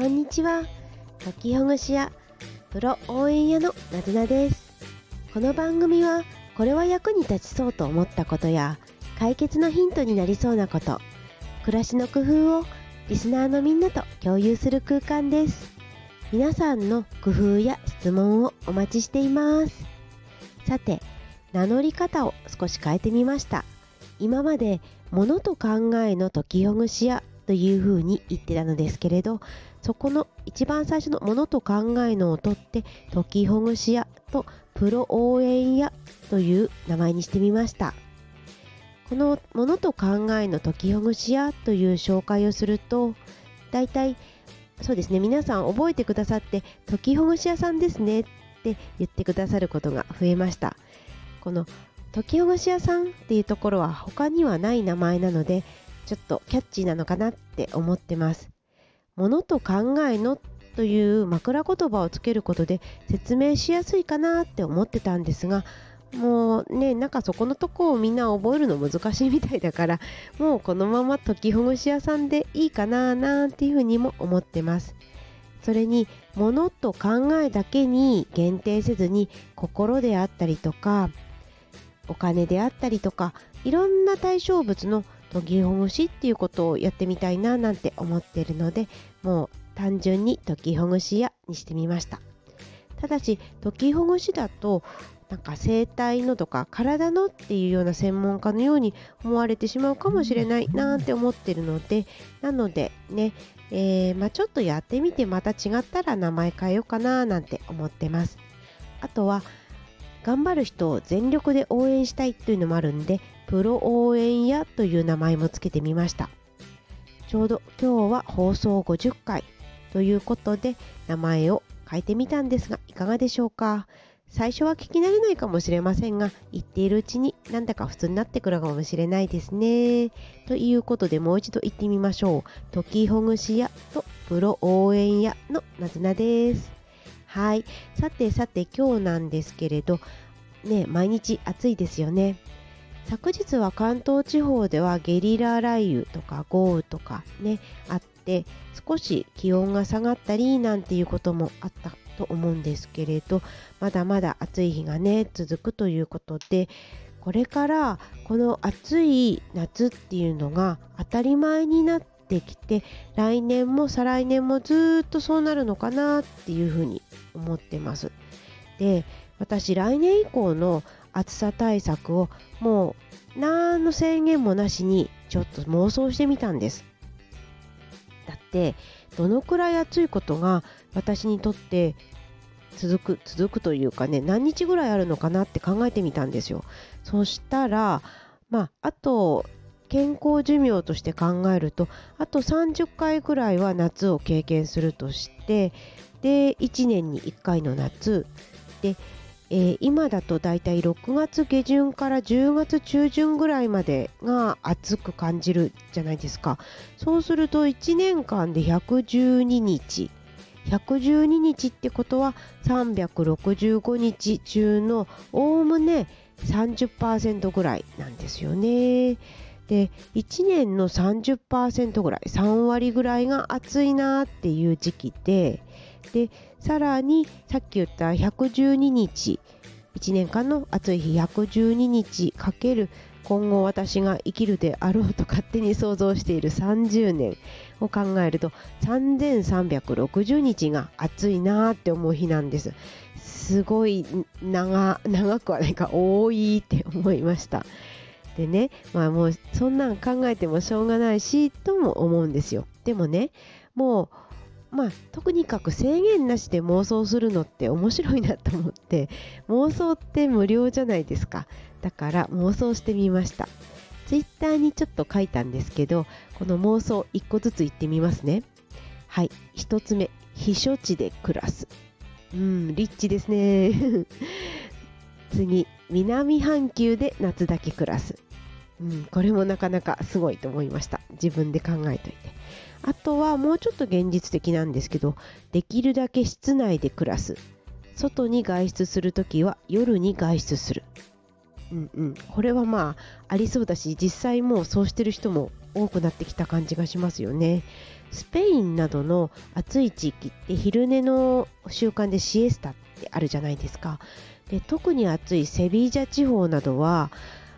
こんにちは。解きほぐし屋プロ応援屋のなずなです。この番組はこれは役に立ちそうと思ったことや解決のヒントになりそうなこと暮らしの工夫をリスナーのみんなと共有する空間です。皆さんの工夫や質問をお待ちしています。さて名乗り方を少し変えてみました。今まで物と考えの解きほぐし屋というふうに言ってたのですけれどそこの一番最初のものと考えのを取って解きほぐし屋とプロ応援屋という名前にしてみました。このものと考えの解きほぐし屋という紹介をするとだいたいそうですね皆さん覚えてくださって解きほぐし屋さんですねって言ってくださることが増えました。この解きほぐし屋さんっていうところは他にはない名前なのでちょっとキャッチーなのかなって思ってます。ものと考えのという枕言葉をつけることで説明しやすいかなって思ってたんですがもうねなんかそこのとこをみんな覚えるの難しいみたいだからもうこのまま解きほぐし屋さんでいいかななんていうふうにも思ってますそれに物と考えだけに限定せずに心であったりとかお金であったりとかいろんな対象物の研ぎほぐしっていうことをやってみたいななんて思ってるのでもう単純に解きほぐし屋にしてみました。ただし解きほぐしだとなんか生体のとか体のっていうような専門家のように思われてしまうかもしれないなって思ってるのでなのでね、えー、まあ、ちょっとやってみてまた違ったら名前変えようかななんて思ってます。あとは頑張る人を全力で応援したいというのもあるんでプロ応援屋という名前もつけてみました。ちょうど今日は放送50回ということで名前を変えてみたんですがいかがでしょうか？最初は聞き慣れないかもしれませんが言っているうちになんだか普通になってくるかもしれないですね。ということでもう一度言ってみましょう。解きほぐし屋とプロ応援屋のなずなです。はい。さてさて今日なんですけれど、ね、毎日暑いですよね。昨日は関東地方ではゲリラ雷雨とか豪雨とかね、あって少し気温が下がったりなんていうこともあったと思うんですけれど、まだまだ暑い日がね、続くということで、これからこの暑い夏っていうのが当たり前になってきて来年も再来年もずっとそうなるのかなっていうふうに思ってます。で私来年以降の暑さ対策をもう何の制限もなしにちょっと妄想してみたんです。だってどのくらい暑いことが私にとって続く続くというかね何日ぐらいあるのかなって考えてみたんですよ。そしたらまああと健康寿命として考えるとあと30回ぐらいは夏を経験するとしてで1年に1回の夏。で、えー、今だとだいたい6月下旬から10月中旬ぐらいまでが暑く感じるじゃないですか。そうすると1年間で112日。112日ってことは365日中のおおむね30%ぐらいなんですよね。で1年の30%ぐらい3割ぐらいが暑いなっていう時期ででさらにさっき言った112日1年間の暑い日112日かける今後私が生きるであろうと勝手に想像している30年を考えると3360日が暑いなーって思う日なんですすごい長長くはないか多いって思いましたでね、まあもうそんなん考えてもしょうがないし、とも思うんですよ。でもね、もう、まあ、とにかく制限なしで妄想するのって面白いなと思って、妄想って無料じゃないですか。だから妄想してみました。ツイッターにちょっと書いたんですけど、この妄想1個ずつ言ってみますね。はい、1つ目、避暑地で暮らす。うん、リッチですね。次、南半球で夏だけ暮らす。うん、これもなかなかすごいと思いました。自分で考えといて。あとはもうちょっと現実的なんですけど、できるだけ室内で暮らす。外に外出するときは夜に外出する。うんうん。これはまあありそうだし、実際もうそうしてる人も多くなってきた感じがしますよね。スペインなどの暑い地域って昼寝の習慣でシエスタってあるじゃないですかで特に暑いセビージャ地方などは、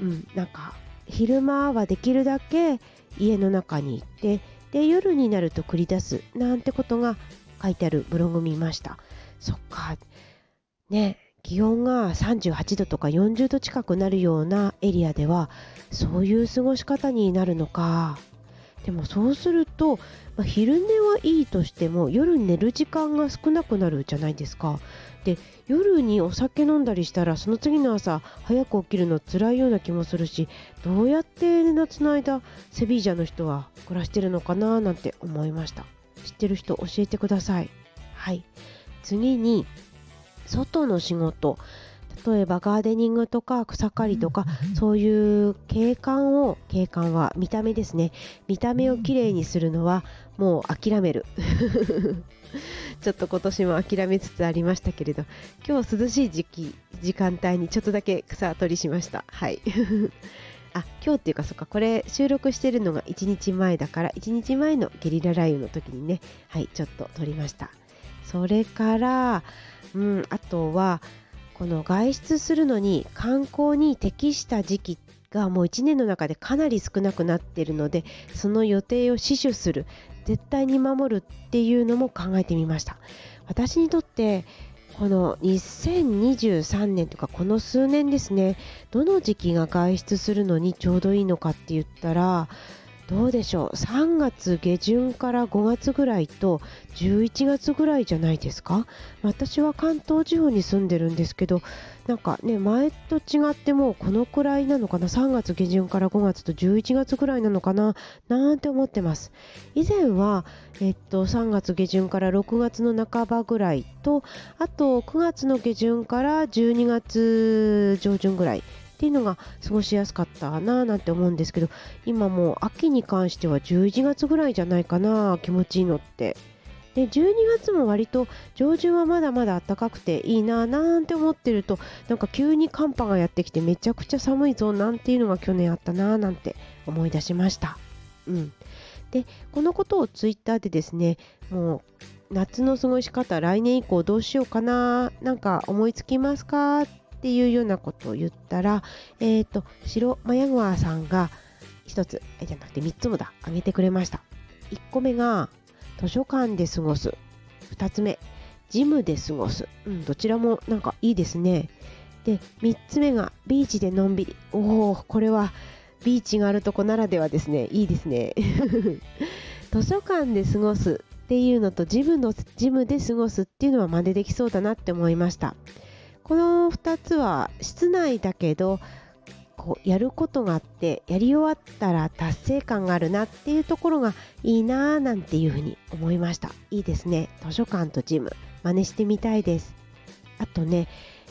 うん、なんか昼間はできるだけ家の中に行ってで夜になると繰り出すなんてことが書いてあるブログ見ました。そっか。ね気温が38度とか40度近くなるようなエリアではそういう過ごし方になるのか。でもそうすると、まあ、昼寝はいいとしても夜寝る時間が少なくなるじゃないですか。で夜にお酒飲んだりしたらその次の朝早く起きるの辛いような気もするしどうやって夏の間セビージャの人は暮らしてるのかななんて思いました。知ってる人教えてください。はい。次に外の仕事。例えばガーデニングとか草刈りとかそういう景観を景観は見た目ですね。見た目をきれいにするのはもう諦める。ちょっと今年も諦めつつありましたけれど。今日涼しい時期時間帯にちょっとだけ草取りしました。はい。あ今日っていうかそっか。これ収録してるのが1日前だから1日前のゲリラ雷雨の時にねはいちょっと撮りました。それからうんあとはこの外出するのに観光に適した時期がもう1年の中でかなり少なくなっているのでその予定を死守する絶対に守るっていうのも考えてみました。私にとってこの2023年とかこの数年ですねどの時期が外出するのにちょうどいいのかって言ったらどうでしょう？3月下旬から5月ぐらいと11月ぐらいじゃないですか？私は関東地方に住んでるんですけどなんかね前と違ってもうこのくらいなのかな？3月下旬から5月と11月ぐらいなのかな？なんて思ってます。以前はえっと3月下旬から6月の半ばぐらいとあと9月の下旬から12月上旬ぐらいっていうのが過ごしやすかったななんて思うんですけど今もう秋に関しては11月ぐらいじゃないかな気持ちいいのって。で12月も割と上旬はまだまだ暖かくていいななんて思ってるとなんか急に寒波がやってきてめちゃくちゃ寒いぞなんていうのが去年あったななんて思い出しました。うん。でこのことをツイッターでですねもう夏の過ごし方来年以降どうしようかななんか思いつきますか？っていうようなことを言ったら、えっ、ー、と、白マヤグワさんが1つ、じゃなくて3つもだ、あげてくれました。1個目が、図書館で過ごす。2つ目、ジムで過ごす。うん、どちらもなんかいいですね。で、3つ目が、ビーチでのんびり。おお、これは、ビーチがあるとこならではですね。いいですね。図書館で過ごすっていうのとジムのジムで過ごすっていうのは真似できそうだなって思いました。この2つは室内だけどこうやることがあってやり終わったら達成感があるなっていうところがいいなぁなんていうふうに思いました。いいですね。図書館とジム。真似してみたいです。あとね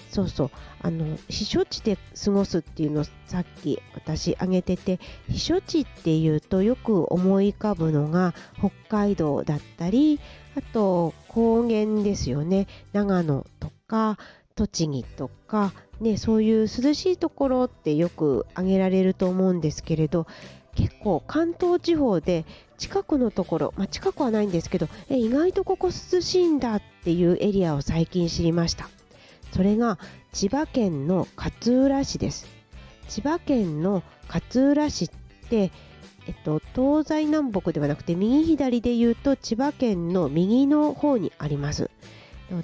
そうそう。あの避暑地で過ごすっていうのさっき私挙げてて避暑地っていうとよく思い浮かぶのが北海道だったりあと高原ですよね。長野とか栃木とか、ね、そういう涼しいところってよく挙げられると思うんですけれど結構関東地方で近くのところ、まあ、近くはないんですけどえ意外とここ涼しいんだっていうエリアを最近知りました。それが千葉県の勝浦市です。千葉県の勝浦市ってえっと、東西南北ではなくて右左で言うと千葉県の右の方にあります。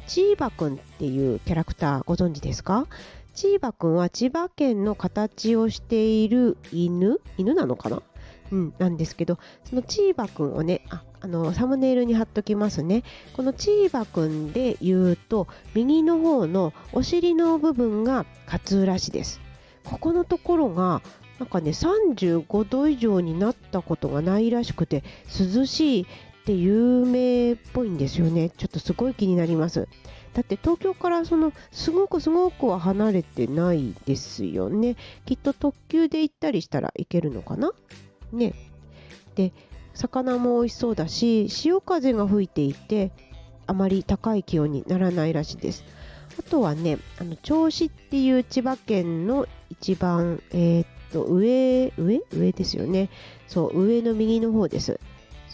チーバくんっていうキャラクターご存知ですか？チーバくんは千葉県の形をしている犬？犬なのかな？うん、なんですけど、そのチーバくんをね、ああのサムネイルに貼っときますね。このチーバくんで言うと、右の方のお尻の部分が勝浦市です。ここのところが、なんかね、35度以上になったことがないらしくて、涼しいって有名っぽいんですよね。ちょっとすごい気になります。だって東京からそのすごくすごくは離れてないですよね。きっと特急で行ったりしたらいけるのかな？ね。で魚も美味しそうだし潮風が吹いていてあまり高い気温にならないらしいです。あとはねあの銚子っていう千葉県の一番えー、っと上上？上ですよね。そう上の右の方です。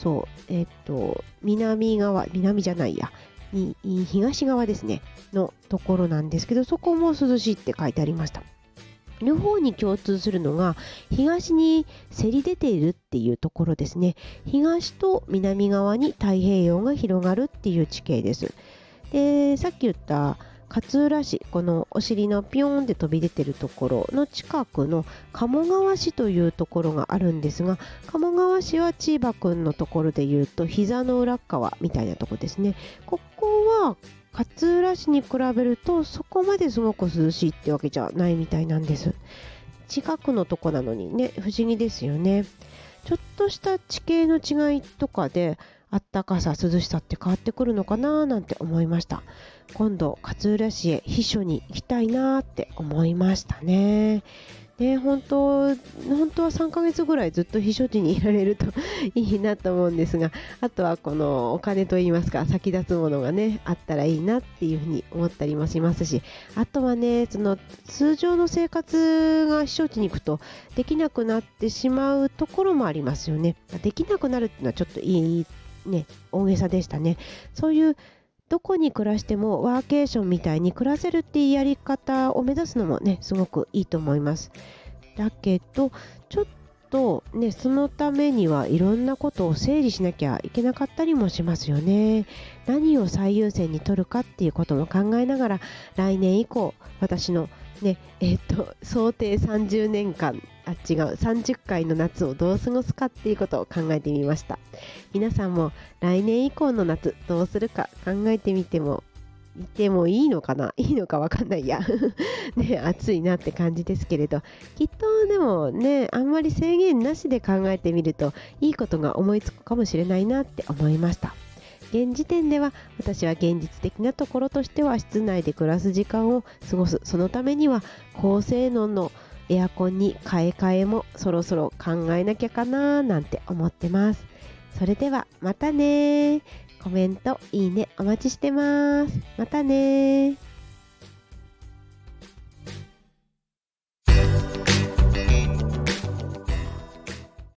そうえっ、と南側南じゃないや。に東側ですね。のところなんですけどそこも涼しいって書いてありました。両方に共通するのが東にせり出ているっていうところですね。東と南側に太平洋が広がるっていう地形です。でさっき言った勝浦市このお尻のピヨーンって飛び出てるところの近くの鴨川市というところがあるんですが鴨川市は千葉くんのところで言うと膝の裏側みたいなとこですね。ここは勝浦市に比べるとそこまですごく涼しいってわけじゃないみたいなんです。近くのとこなのにね不思議ですよね。ちょっとした地形の違いとかであったかさ涼しさって変わってくるのかななんて思いました。今度勝浦市へ秘書に行きたいなって思いましたね。ね、本当本当は3ヶ月ぐらいずっと避暑地にいられると いいなと思うんですがあとはこのお金といいますか先立つものがねあったらいいなっていうふうに思ったりもしますしあとはねその通常の生活が避暑地に行くとできなくなってしまうところもありますよね。できなくなるっていうのはちょっといいね大げさでしたね。そういうどこに暮らしてもワーケーションみたいに暮らせるっていうやり方を目指すのもねすごくいいと思います。だけどちょっとねそのためにはいろんなことを整理しなきゃいけなかったりもしますよね。何を最優先に取るかっていうことも考えながら来年以降私のねえっ、と想定30年間あ違う30回の夏をどう過ごすかっていうことを考えてみました。皆さんも来年以降の夏どうするか考えてみてもいてもいいのかな？いいのかわかんないや。ね暑いなって感じですけれど。きっとでもねあんまり制限なしで考えてみるといいことが思いつくかもしれないなって思いました。現時点では私は現実的なところとしては室内で暮らす時間を過ごす。そのためには高性能のエアコンに買い替えもそろそろ考えなきゃかななんて思ってます。それではまたねコメントいいねお待ちしてます。またね